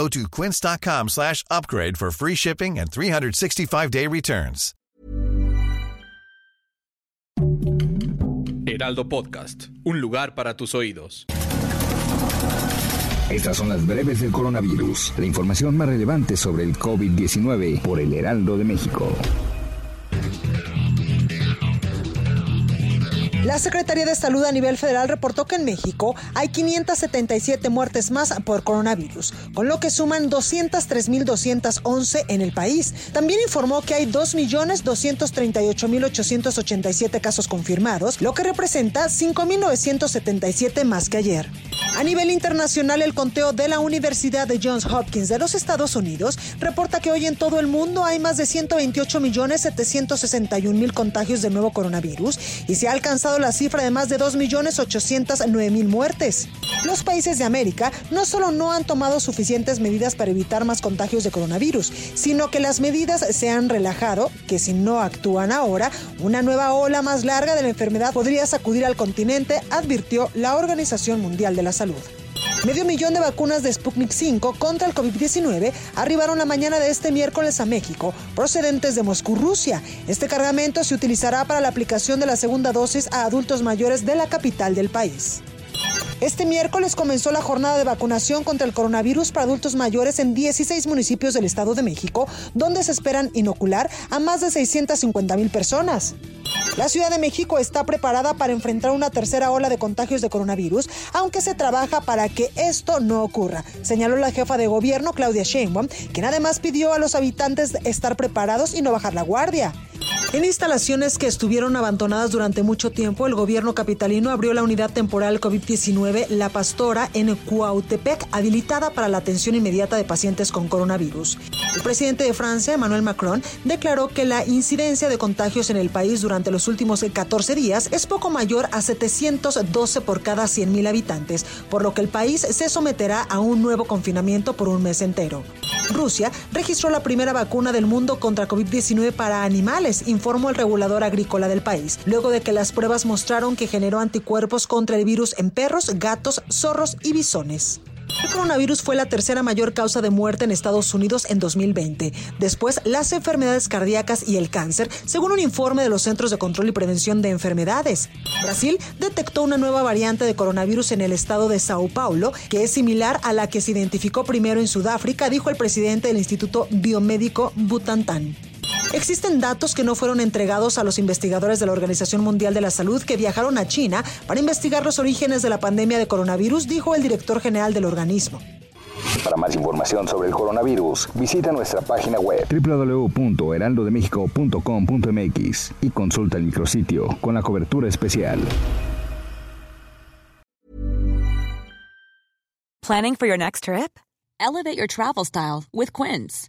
Go to quince.com slash upgrade for free shipping and 365-day returns. Heraldo Podcast, un lugar para tus oídos. Estas son las breves del coronavirus, la información más relevante sobre el COVID-19 por el Heraldo de México. La Secretaría de Salud a nivel federal reportó que en México hay 577 muertes más por coronavirus, con lo que suman 203.211 en el país. También informó que hay 2.238.887 casos confirmados, lo que representa 5.977 más que ayer. A nivel internacional, el conteo de la Universidad de Johns Hopkins de los Estados Unidos reporta que hoy en todo el mundo hay más de 128.761.000 contagios de nuevo coronavirus y se ha alcanzado la cifra de más de 2.809.000 muertes. Los países de América no solo no han tomado suficientes medidas para evitar más contagios de coronavirus, sino que las medidas se han relajado, que si no actúan ahora, una nueva ola más larga de la enfermedad podría sacudir al continente, advirtió la Organización Mundial de la Salud. Medio millón de vacunas de Sputnik 5 contra el COVID-19 arribaron la mañana de este miércoles a México, procedentes de Moscú, Rusia. Este cargamento se utilizará para la aplicación de la segunda dosis a adultos mayores de la capital del país. Este miércoles comenzó la jornada de vacunación contra el coronavirus para adultos mayores en 16 municipios del Estado de México, donde se esperan inocular a más de 650 mil personas. La Ciudad de México está preparada para enfrentar una tercera ola de contagios de coronavirus, aunque se trabaja para que esto no ocurra, señaló la jefa de gobierno Claudia Sheinbaum, quien además pidió a los habitantes estar preparados y no bajar la guardia. En instalaciones que estuvieron abandonadas durante mucho tiempo, el gobierno capitalino abrió la unidad temporal COVID-19 La Pastora en Cuautepec, habilitada para la atención inmediata de pacientes con coronavirus. El presidente de Francia, Emmanuel Macron, declaró que la incidencia de contagios en el país durante los últimos 14 días es poco mayor a 712 por cada 100.000 habitantes, por lo que el país se someterá a un nuevo confinamiento por un mes entero. Rusia registró la primera vacuna del mundo contra COVID-19 para animales, informó el regulador agrícola del país, luego de que las pruebas mostraron que generó anticuerpos contra el virus en perros, gatos, zorros y bisones. El coronavirus fue la tercera mayor causa de muerte en Estados Unidos en 2020. Después, las enfermedades cardíacas y el cáncer, según un informe de los Centros de Control y Prevención de Enfermedades. Brasil detectó una nueva variante de coronavirus en el estado de Sao Paulo, que es similar a la que se identificó primero en Sudáfrica, dijo el presidente del Instituto Biomédico Butantan. Existen datos que no fueron entregados a los investigadores de la Organización Mundial de la Salud que viajaron a China para investigar los orígenes de la pandemia de coronavirus, dijo el director general del organismo. Para más información sobre el coronavirus, visita nuestra página web www.heraldodemexico.com.mx y consulta el micrositio con la cobertura especial. Planning for your next trip? Elevate your travel style with Quince.